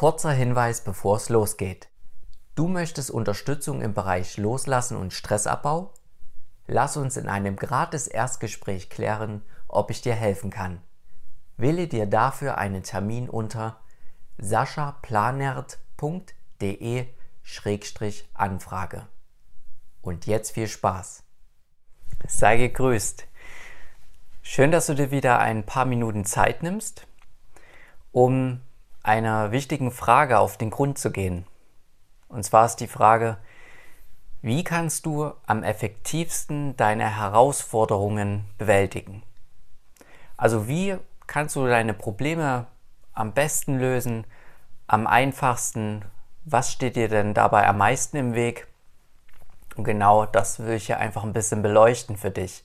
Kurzer Hinweis, bevor es losgeht. Du möchtest Unterstützung im Bereich Loslassen und Stressabbau? Lass uns in einem gratis Erstgespräch klären, ob ich dir helfen kann. Wähle dir dafür einen Termin unter saschaplanert.de-anfrage. Und jetzt viel Spaß. Sei gegrüßt. Schön, dass du dir wieder ein paar Minuten Zeit nimmst, um einer wichtigen Frage auf den Grund zu gehen. Und zwar ist die Frage, wie kannst du am effektivsten deine Herausforderungen bewältigen? Also wie kannst du deine Probleme am besten lösen, am einfachsten? Was steht dir denn dabei am meisten im Weg? Und genau das will ich hier einfach ein bisschen beleuchten für dich.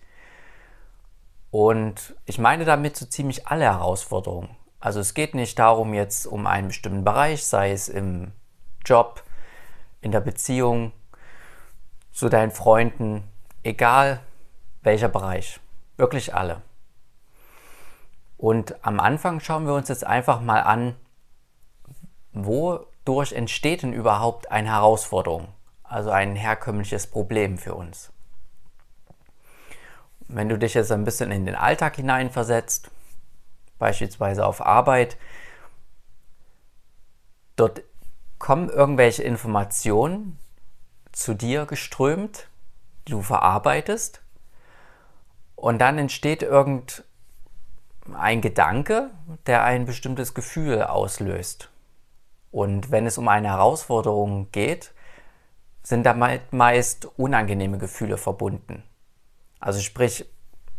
Und ich meine damit so ziemlich alle Herausforderungen. Also es geht nicht darum jetzt um einen bestimmten Bereich, sei es im Job, in der Beziehung, zu deinen Freunden, egal welcher Bereich. Wirklich alle. Und am Anfang schauen wir uns jetzt einfach mal an, wodurch entsteht denn überhaupt eine Herausforderung, also ein herkömmliches Problem für uns. Wenn du dich jetzt ein bisschen in den Alltag hineinversetzt, beispielsweise auf Arbeit. Dort kommen irgendwelche Informationen zu dir geströmt, die du verarbeitest. Und dann entsteht irgendein Gedanke, der ein bestimmtes Gefühl auslöst. Und wenn es um eine Herausforderung geht, sind damit meist unangenehme Gefühle verbunden. Also sprich,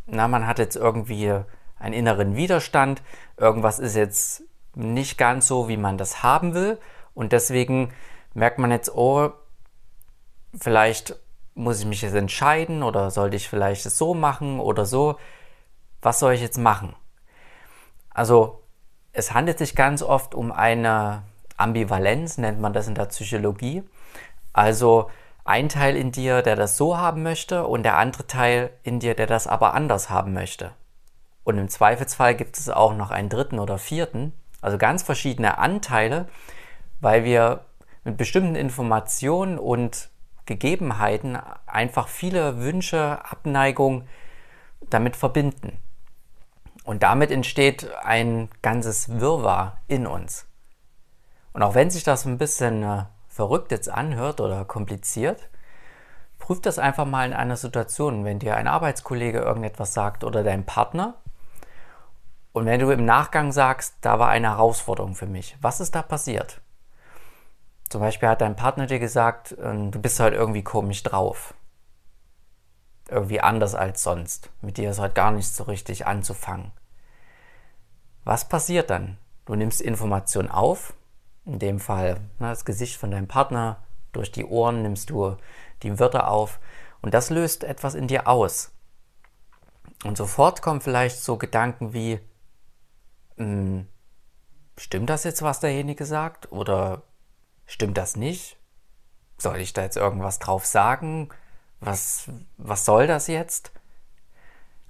na, man hat jetzt irgendwie einen inneren Widerstand, irgendwas ist jetzt nicht ganz so, wie man das haben will und deswegen merkt man jetzt, oh, vielleicht muss ich mich jetzt entscheiden oder sollte ich vielleicht es so machen oder so. Was soll ich jetzt machen? Also es handelt sich ganz oft um eine Ambivalenz, nennt man das in der Psychologie. Also ein Teil in dir, der das so haben möchte und der andere Teil in dir, der das aber anders haben möchte. Und im Zweifelsfall gibt es auch noch einen dritten oder vierten, also ganz verschiedene Anteile, weil wir mit bestimmten Informationen und Gegebenheiten einfach viele Wünsche, Abneigungen damit verbinden. Und damit entsteht ein ganzes Wirrwarr in uns. Und auch wenn sich das ein bisschen äh, verrückt jetzt anhört oder kompliziert, prüf das einfach mal in einer Situation, wenn dir ein Arbeitskollege irgendetwas sagt oder dein Partner und wenn du im Nachgang sagst, da war eine Herausforderung für mich, was ist da passiert? Zum Beispiel hat dein Partner dir gesagt, ähm, du bist halt irgendwie komisch drauf. Irgendwie anders als sonst. Mit dir ist halt gar nicht so richtig anzufangen. Was passiert dann? Du nimmst Information auf, in dem Fall na, das Gesicht von deinem Partner, durch die Ohren nimmst du die Wörter auf und das löst etwas in dir aus. Und sofort kommen vielleicht so Gedanken wie, stimmt das jetzt, was derjenige sagt? Oder stimmt das nicht? Soll ich da jetzt irgendwas drauf sagen? Was, was soll das jetzt?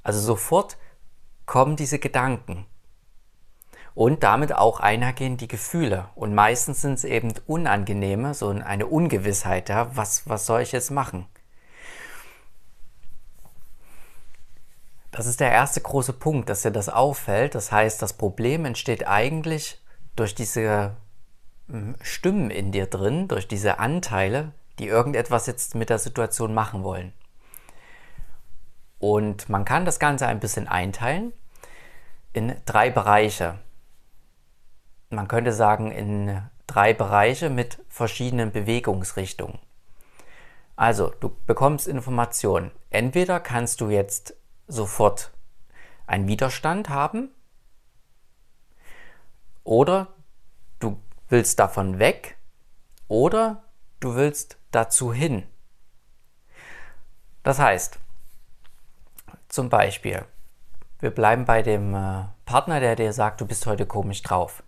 Also sofort kommen diese Gedanken. Und damit auch einhergehen die Gefühle. Und meistens sind es eben unangenehme, so eine Ungewissheit, ja, was, was soll ich jetzt machen? Das ist der erste große Punkt, dass dir das auffällt. Das heißt, das Problem entsteht eigentlich durch diese hm, Stimmen in dir drin, durch diese Anteile, die irgendetwas jetzt mit der Situation machen wollen. Und man kann das Ganze ein bisschen einteilen in drei Bereiche. Man könnte sagen in drei Bereiche mit verschiedenen Bewegungsrichtungen. Also, du bekommst Informationen. Entweder kannst du jetzt sofort einen Widerstand haben oder du willst davon weg oder du willst dazu hin. Das heißt, zum Beispiel, wir bleiben bei dem äh, Partner, der dir sagt, du bist heute komisch drauf.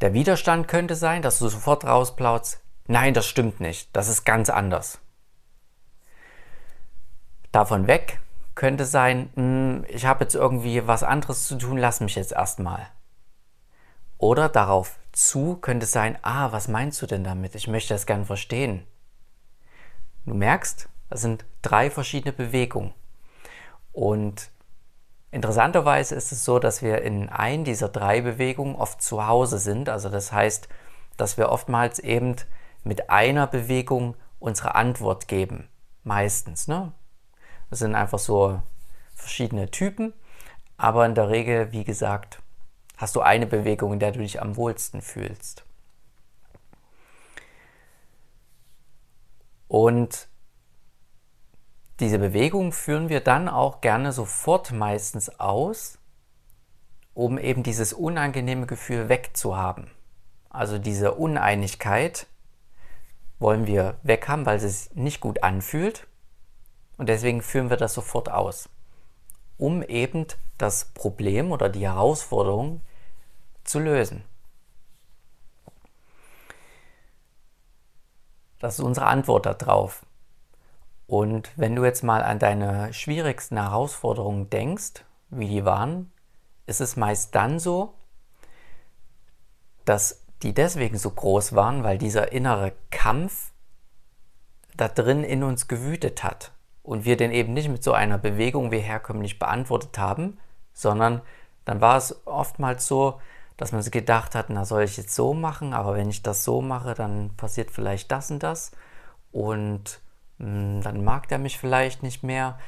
Der Widerstand könnte sein, dass du sofort rausplautst, nein, das stimmt nicht, das ist ganz anders. Davon weg könnte sein, hm, ich habe jetzt irgendwie was anderes zu tun, lass mich jetzt erstmal. Oder darauf zu könnte sein, ah, was meinst du denn damit? Ich möchte das gern verstehen. Du merkst, das sind drei verschiedene Bewegungen. Und interessanterweise ist es so, dass wir in ein dieser drei Bewegungen oft zu Hause sind. Also das heißt, dass wir oftmals eben mit einer Bewegung unsere Antwort geben. Meistens. Ne? Das sind einfach so verschiedene Typen. Aber in der Regel, wie gesagt, hast du eine Bewegung, in der du dich am wohlsten fühlst. Und diese Bewegung führen wir dann auch gerne sofort meistens aus, um eben dieses unangenehme Gefühl wegzuhaben. Also diese Uneinigkeit wollen wir weghaben, weil es sich nicht gut anfühlt. Und deswegen führen wir das sofort aus, um eben das Problem oder die Herausforderung zu lösen. Das ist unsere Antwort darauf. Und wenn du jetzt mal an deine schwierigsten Herausforderungen denkst, wie die waren, ist es meist dann so, dass die deswegen so groß waren, weil dieser innere Kampf da drin in uns gewütet hat und wir den eben nicht mit so einer Bewegung wie herkömmlich beantwortet haben, sondern dann war es oftmals so, dass man sich gedacht hat, na soll ich jetzt so machen, aber wenn ich das so mache, dann passiert vielleicht das und das und hm, dann mag der mich vielleicht nicht mehr.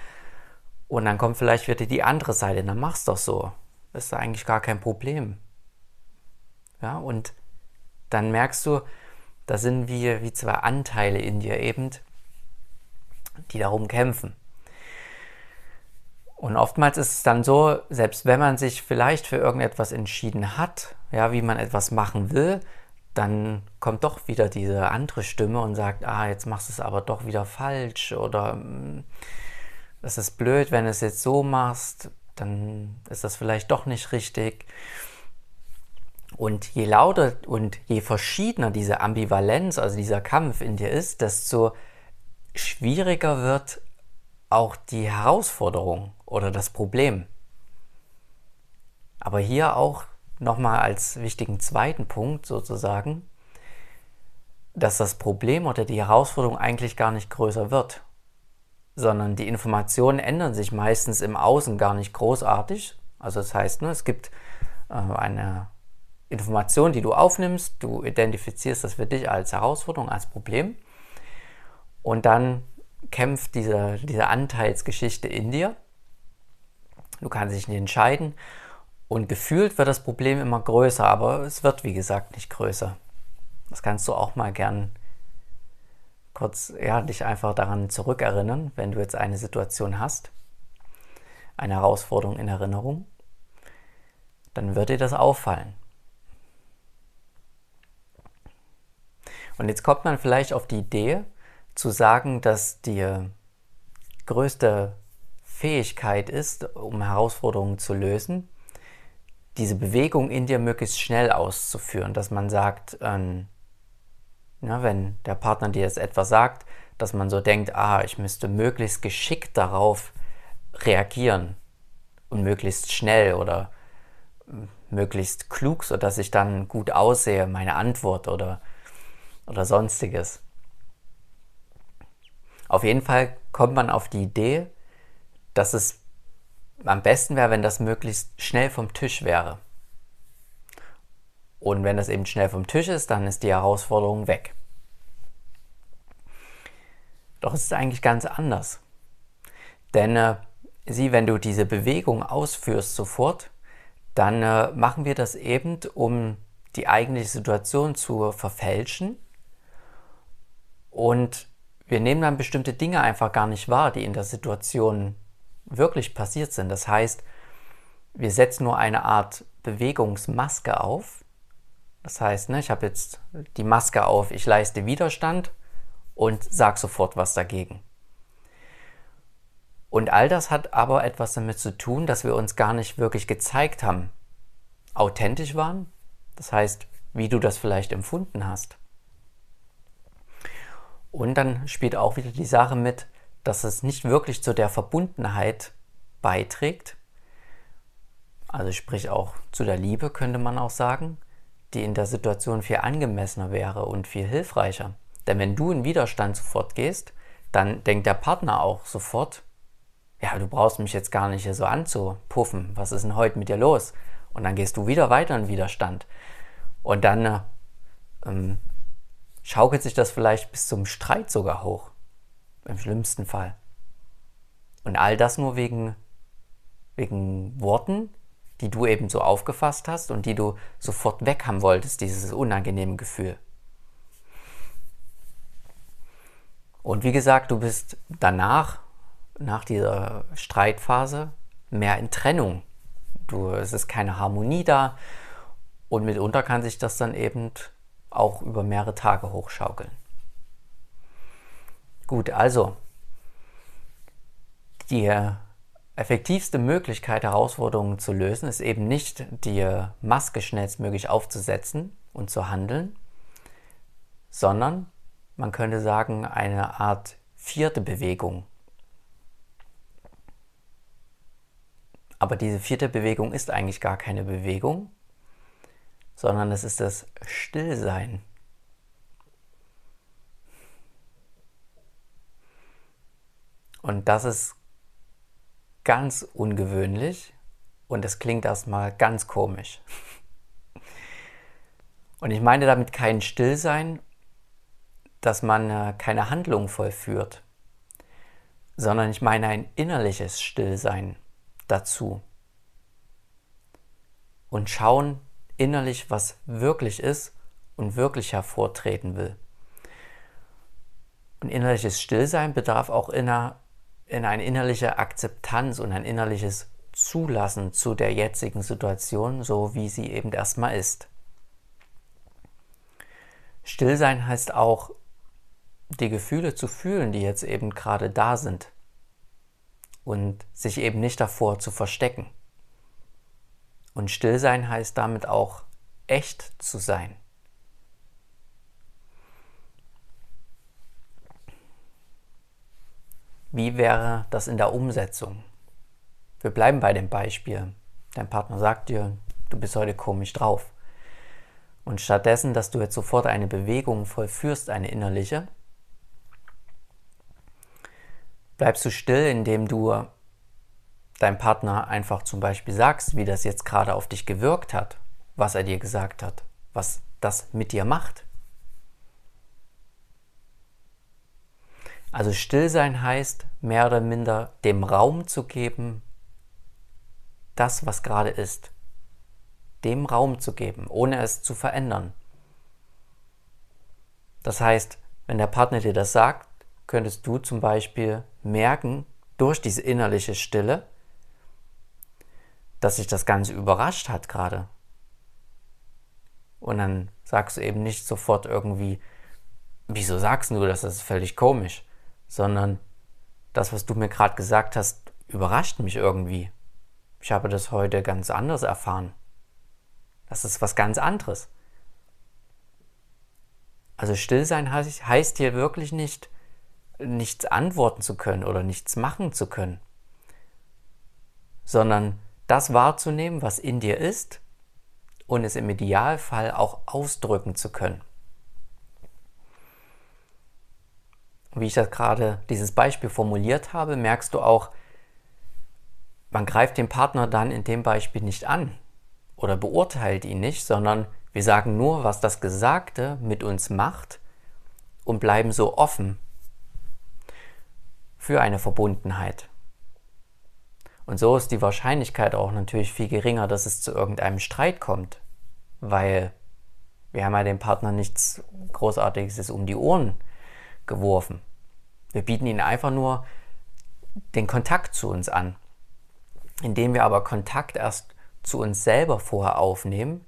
Und dann kommt vielleicht wieder die andere Seite, dann mach's doch so. Das ist eigentlich gar kein Problem. Ja, und dann merkst du, da sind wir wie zwei Anteile in dir eben, die darum kämpfen. Und oftmals ist es dann so, selbst wenn man sich vielleicht für irgendetwas entschieden hat, ja, wie man etwas machen will, dann kommt doch wieder diese andere Stimme und sagt, ah, jetzt machst du es aber doch wieder falsch oder hm, das ist blöd, wenn du es jetzt so machst, dann ist das vielleicht doch nicht richtig. Und je lauter und je verschiedener diese Ambivalenz, also dieser Kampf in dir ist, desto schwieriger wird auch die Herausforderung oder das Problem. Aber hier auch nochmal als wichtigen zweiten Punkt sozusagen, dass das Problem oder die Herausforderung eigentlich gar nicht größer wird, sondern die Informationen ändern sich meistens im Außen gar nicht großartig. Also das heißt, ne, es gibt äh, eine Information, die du aufnimmst, du identifizierst das für dich als Herausforderung, als Problem und dann kämpft diese, diese Anteilsgeschichte in dir. Du kannst dich nicht entscheiden und gefühlt wird das Problem immer größer, aber es wird wie gesagt nicht größer. Das kannst du auch mal gern kurz, ja, dich einfach daran zurückerinnern, wenn du jetzt eine Situation hast, eine Herausforderung in Erinnerung, dann wird dir das auffallen. Und jetzt kommt man vielleicht auf die Idee zu sagen, dass die größte Fähigkeit ist, um Herausforderungen zu lösen, diese Bewegung in dir möglichst schnell auszuführen, dass man sagt, ähm, ja, wenn der Partner dir jetzt etwas sagt, dass man so denkt, ah, ich müsste möglichst geschickt darauf reagieren und möglichst schnell oder hm, möglichst klug, sodass ich dann gut aussehe, meine Antwort oder, oder sonstiges. Auf jeden Fall kommt man auf die Idee, dass es am besten wäre, wenn das möglichst schnell vom Tisch wäre. Und wenn das eben schnell vom Tisch ist, dann ist die Herausforderung weg. Doch es ist eigentlich ganz anders. Denn äh, sieh, wenn du diese Bewegung ausführst sofort, dann äh, machen wir das eben, um die eigentliche Situation zu verfälschen. Und wir nehmen dann bestimmte Dinge einfach gar nicht wahr, die in der Situation wirklich passiert sind. Das heißt, wir setzen nur eine Art Bewegungsmaske auf. Das heißt, ne, ich habe jetzt die Maske auf, ich leiste Widerstand und sage sofort was dagegen. Und all das hat aber etwas damit zu tun, dass wir uns gar nicht wirklich gezeigt haben, authentisch waren. Das heißt, wie du das vielleicht empfunden hast. Und dann spielt auch wieder die Sache mit, dass es nicht wirklich zu der Verbundenheit beiträgt, also sprich auch zu der Liebe könnte man auch sagen, die in der Situation viel angemessener wäre und viel hilfreicher. Denn wenn du in Widerstand sofort gehst, dann denkt der Partner auch sofort, ja, du brauchst mich jetzt gar nicht hier so anzupuffen. Was ist denn heute mit dir los? Und dann gehst du wieder weiter in Widerstand. Und dann äh, ähm, schaukelt sich das vielleicht bis zum Streit sogar hoch. Im schlimmsten Fall. Und all das nur wegen, wegen Worten, die du eben so aufgefasst hast und die du sofort weg haben wolltest, dieses unangenehme Gefühl. Und wie gesagt, du bist danach, nach dieser Streitphase, mehr in Trennung. Du, es ist keine Harmonie da und mitunter kann sich das dann eben auch über mehrere Tage hochschaukeln. Gut, also die effektivste Möglichkeit, Herausforderungen zu lösen, ist eben nicht die Maske schnellstmöglich aufzusetzen und zu handeln, sondern man könnte sagen eine Art vierte Bewegung. Aber diese vierte Bewegung ist eigentlich gar keine Bewegung, sondern es ist das Stillsein. Und das ist ganz ungewöhnlich und es klingt erstmal ganz komisch. Und ich meine damit kein Stillsein, dass man äh, keine Handlung vollführt, sondern ich meine ein innerliches Stillsein dazu. Und schauen, innerlich, was wirklich ist und wirklich hervortreten will. Und innerliches Stillsein bedarf auch inner, in eine innerliche Akzeptanz und ein innerliches Zulassen zu der jetzigen Situation, so wie sie eben erstmal ist. Stillsein heißt auch, die Gefühle zu fühlen, die jetzt eben gerade da sind und sich eben nicht davor zu verstecken. Und Stillsein heißt damit auch echt zu sein. Wie wäre das in der Umsetzung? Wir bleiben bei dem Beispiel. Dein Partner sagt dir, du bist heute komisch drauf. Und stattdessen, dass du jetzt sofort eine Bewegung vollführst, eine innerliche, bleibst du still, indem du deinem Partner einfach zum Beispiel sagst, wie das jetzt gerade auf dich gewirkt hat, was er dir gesagt hat, was das mit dir macht. Also Stillsein heißt, mehr oder minder dem Raum zu geben, das, was gerade ist. Dem Raum zu geben, ohne es zu verändern. Das heißt, wenn der Partner dir das sagt, könntest du zum Beispiel merken, durch diese innerliche Stille, dass sich das Ganze überrascht hat gerade. Und dann sagst du eben nicht sofort irgendwie, wieso sagst du das? Das ist völlig komisch. Sondern das, was du mir gerade gesagt hast, überrascht mich irgendwie. Ich habe das heute ganz anders erfahren. Das ist was ganz anderes. Also Stillsein heißt, heißt hier wirklich nicht, nichts antworten zu können oder nichts machen zu können, sondern das wahrzunehmen, was in dir ist und es im Idealfall auch ausdrücken zu können. Wie ich das gerade dieses Beispiel formuliert habe, merkst du auch, man greift den Partner dann in dem Beispiel nicht an oder beurteilt ihn nicht, sondern wir sagen nur, was das Gesagte mit uns macht und bleiben so offen für eine Verbundenheit. Und so ist die Wahrscheinlichkeit auch natürlich viel geringer, dass es zu irgendeinem Streit kommt, weil wir haben ja dem Partner nichts Großartiges um die Ohren geworfen. Wir bieten ihnen einfach nur den Kontakt zu uns an. Indem wir aber Kontakt erst zu uns selber vorher aufnehmen,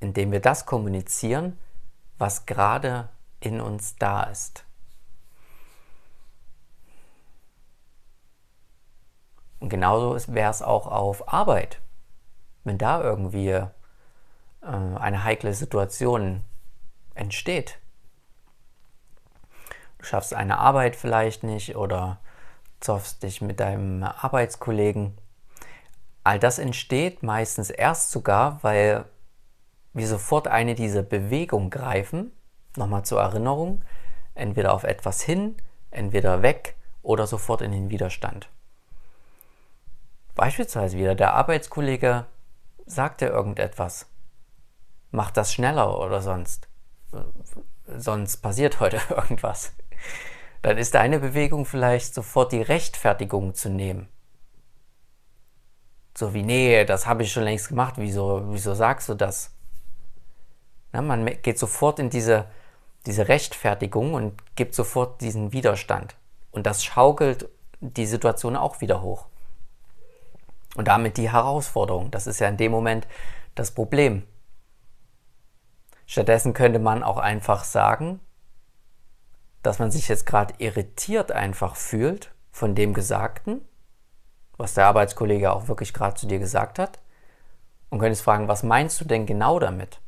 indem wir das kommunizieren, was gerade in uns da ist. Und genauso wäre es auch auf Arbeit. Wenn da irgendwie äh, eine heikle Situation entsteht. Du schaffst eine Arbeit vielleicht nicht oder zoffst dich mit deinem Arbeitskollegen. All das entsteht meistens erst sogar, weil wir sofort eine dieser Bewegungen greifen, nochmal zur Erinnerung, entweder auf etwas hin, entweder weg oder sofort in den Widerstand. Beispielsweise wieder der Arbeitskollege sagt dir irgendetwas, macht das schneller oder sonst, sonst passiert heute irgendwas. Dann ist deine Bewegung vielleicht sofort die Rechtfertigung zu nehmen. So wie, nee, das habe ich schon längst gemacht, wieso, wieso sagst du das? Na, man geht sofort in diese, diese Rechtfertigung und gibt sofort diesen Widerstand. Und das schaukelt die Situation auch wieder hoch. Und damit die Herausforderung. Das ist ja in dem Moment das Problem. Stattdessen könnte man auch einfach sagen, dass man sich jetzt gerade irritiert einfach fühlt von dem Gesagten, was der Arbeitskollege auch wirklich gerade zu dir gesagt hat, und könntest fragen, was meinst du denn genau damit?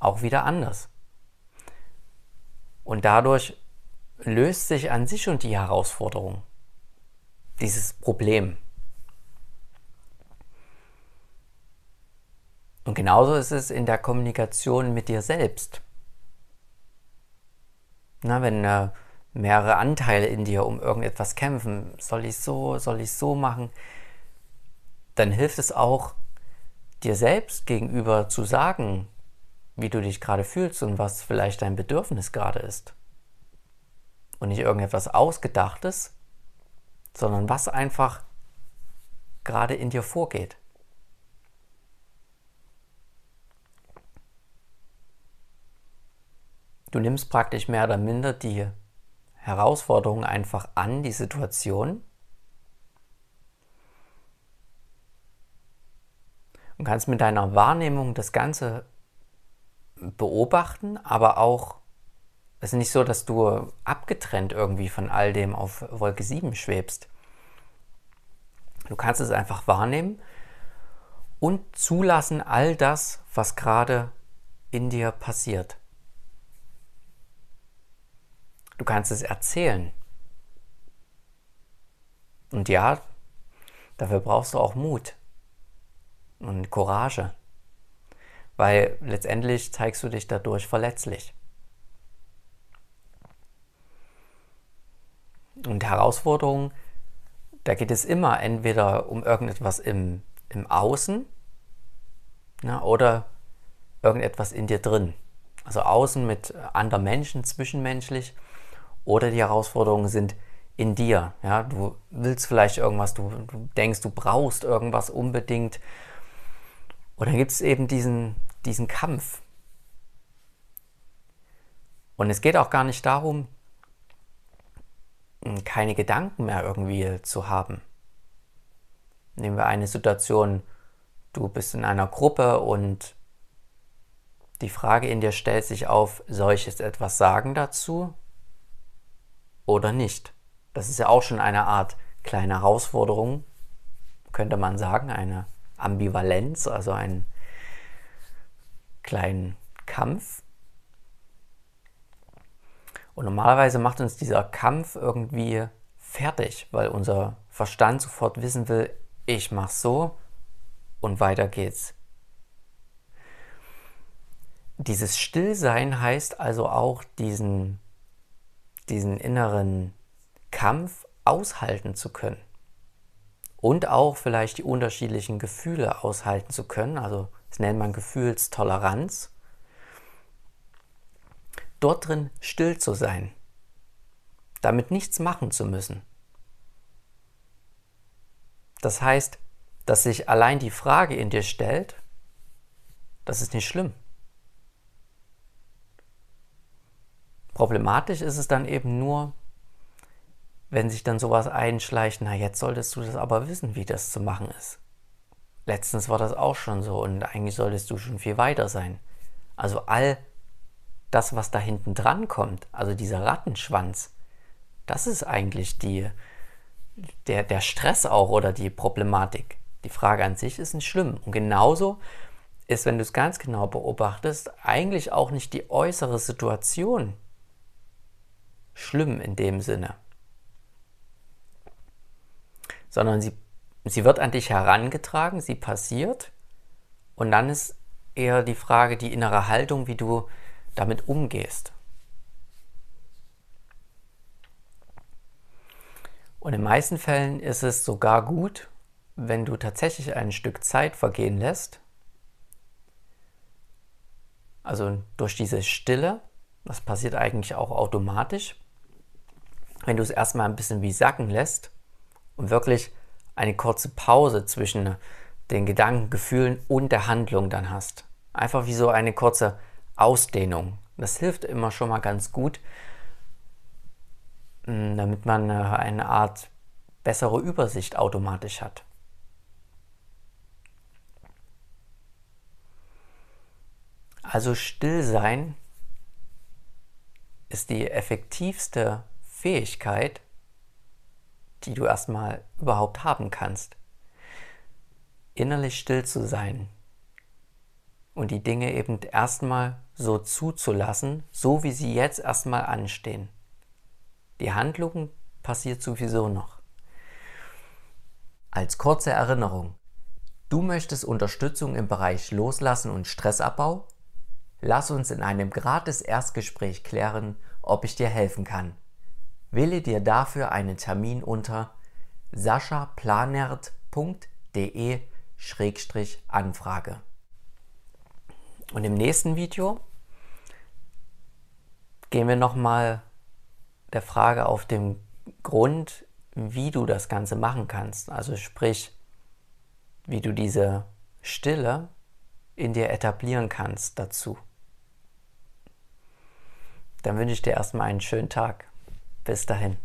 Auch wieder anders. Und dadurch löst sich an sich schon die Herausforderung, dieses Problem. Und genauso ist es in der Kommunikation mit dir selbst. Na, wenn äh, mehrere Anteile in dir um irgendetwas kämpfen, soll ich so, soll ich so machen, dann hilft es auch, dir selbst gegenüber zu sagen, wie du dich gerade fühlst und was vielleicht dein Bedürfnis gerade ist. Und nicht irgendetwas Ausgedachtes, sondern was einfach gerade in dir vorgeht. Du nimmst praktisch mehr oder minder die Herausforderung einfach an, die Situation. Und kannst mit deiner Wahrnehmung das Ganze beobachten, aber auch, es ist nicht so, dass du abgetrennt irgendwie von all dem auf Wolke 7 schwebst. Du kannst es einfach wahrnehmen und zulassen all das, was gerade in dir passiert. Du kannst es erzählen. Und ja, dafür brauchst du auch Mut und Courage, weil letztendlich zeigst du dich dadurch verletzlich. Und Herausforderungen, da geht es immer entweder um irgendetwas im, im Außen na, oder irgendetwas in dir drin. Also außen mit anderen Menschen, zwischenmenschlich oder die Herausforderungen sind in dir. Ja, du willst vielleicht irgendwas, du, du denkst, du brauchst irgendwas unbedingt. Und dann gibt es eben diesen, diesen Kampf. Und es geht auch gar nicht darum, keine Gedanken mehr irgendwie zu haben. Nehmen wir eine Situation, du bist in einer Gruppe und die Frage in dir stellt sich auf, soll ich jetzt etwas sagen dazu? oder nicht. Das ist ja auch schon eine Art kleine Herausforderung, könnte man sagen, eine Ambivalenz, also einen kleinen Kampf. Und normalerweise macht uns dieser Kampf irgendwie fertig, weil unser Verstand sofort wissen will, ich mach's so und weiter geht's. Dieses Stillsein heißt also auch diesen diesen inneren Kampf aushalten zu können. Und auch vielleicht die unterschiedlichen Gefühle aushalten zu können. Also das nennt man Gefühlstoleranz. Dort drin still zu sein. Damit nichts machen zu müssen. Das heißt, dass sich allein die Frage in dir stellt, das ist nicht schlimm. Problematisch ist es dann eben nur, wenn sich dann sowas einschleicht, na jetzt solltest du das aber wissen, wie das zu machen ist. Letztens war das auch schon so und eigentlich solltest du schon viel weiter sein. Also all das, was da hinten dran kommt, also dieser Rattenschwanz, das ist eigentlich die, der, der Stress auch oder die Problematik. Die Frage an sich ist nicht schlimm. Und genauso ist, wenn du es ganz genau beobachtest, eigentlich auch nicht die äußere Situation, schlimm in dem Sinne, sondern sie, sie wird an dich herangetragen, sie passiert Und dann ist eher die Frage, die innere Haltung, wie du damit umgehst. Und in den meisten Fällen ist es sogar gut, wenn du tatsächlich ein Stück Zeit vergehen lässt, also durch diese Stille, das passiert eigentlich auch automatisch, wenn du es erstmal ein bisschen wie sacken lässt und wirklich eine kurze Pause zwischen den Gedanken, Gefühlen und der Handlung dann hast. Einfach wie so eine kurze Ausdehnung. Das hilft immer schon mal ganz gut, hm, damit man äh, eine Art bessere Übersicht automatisch hat. Also still sein ist die effektivste Fähigkeit, die du erstmal überhaupt haben kannst. Innerlich still zu sein und die Dinge eben erstmal so zuzulassen, so wie sie jetzt erstmal anstehen. Die Handlung passiert sowieso noch. Als kurze Erinnerung. Du möchtest Unterstützung im Bereich Loslassen und Stressabbau? Lass uns in einem gratis Erstgespräch klären, ob ich dir helfen kann. Wähle dir dafür einen Termin unter saschaplanert.de-anfrage. Und im nächsten Video gehen wir nochmal der Frage auf den Grund, wie du das Ganze machen kannst. Also sprich, wie du diese Stille in dir etablieren kannst dazu. Dann wünsche ich dir erstmal einen schönen Tag. Bis dahin.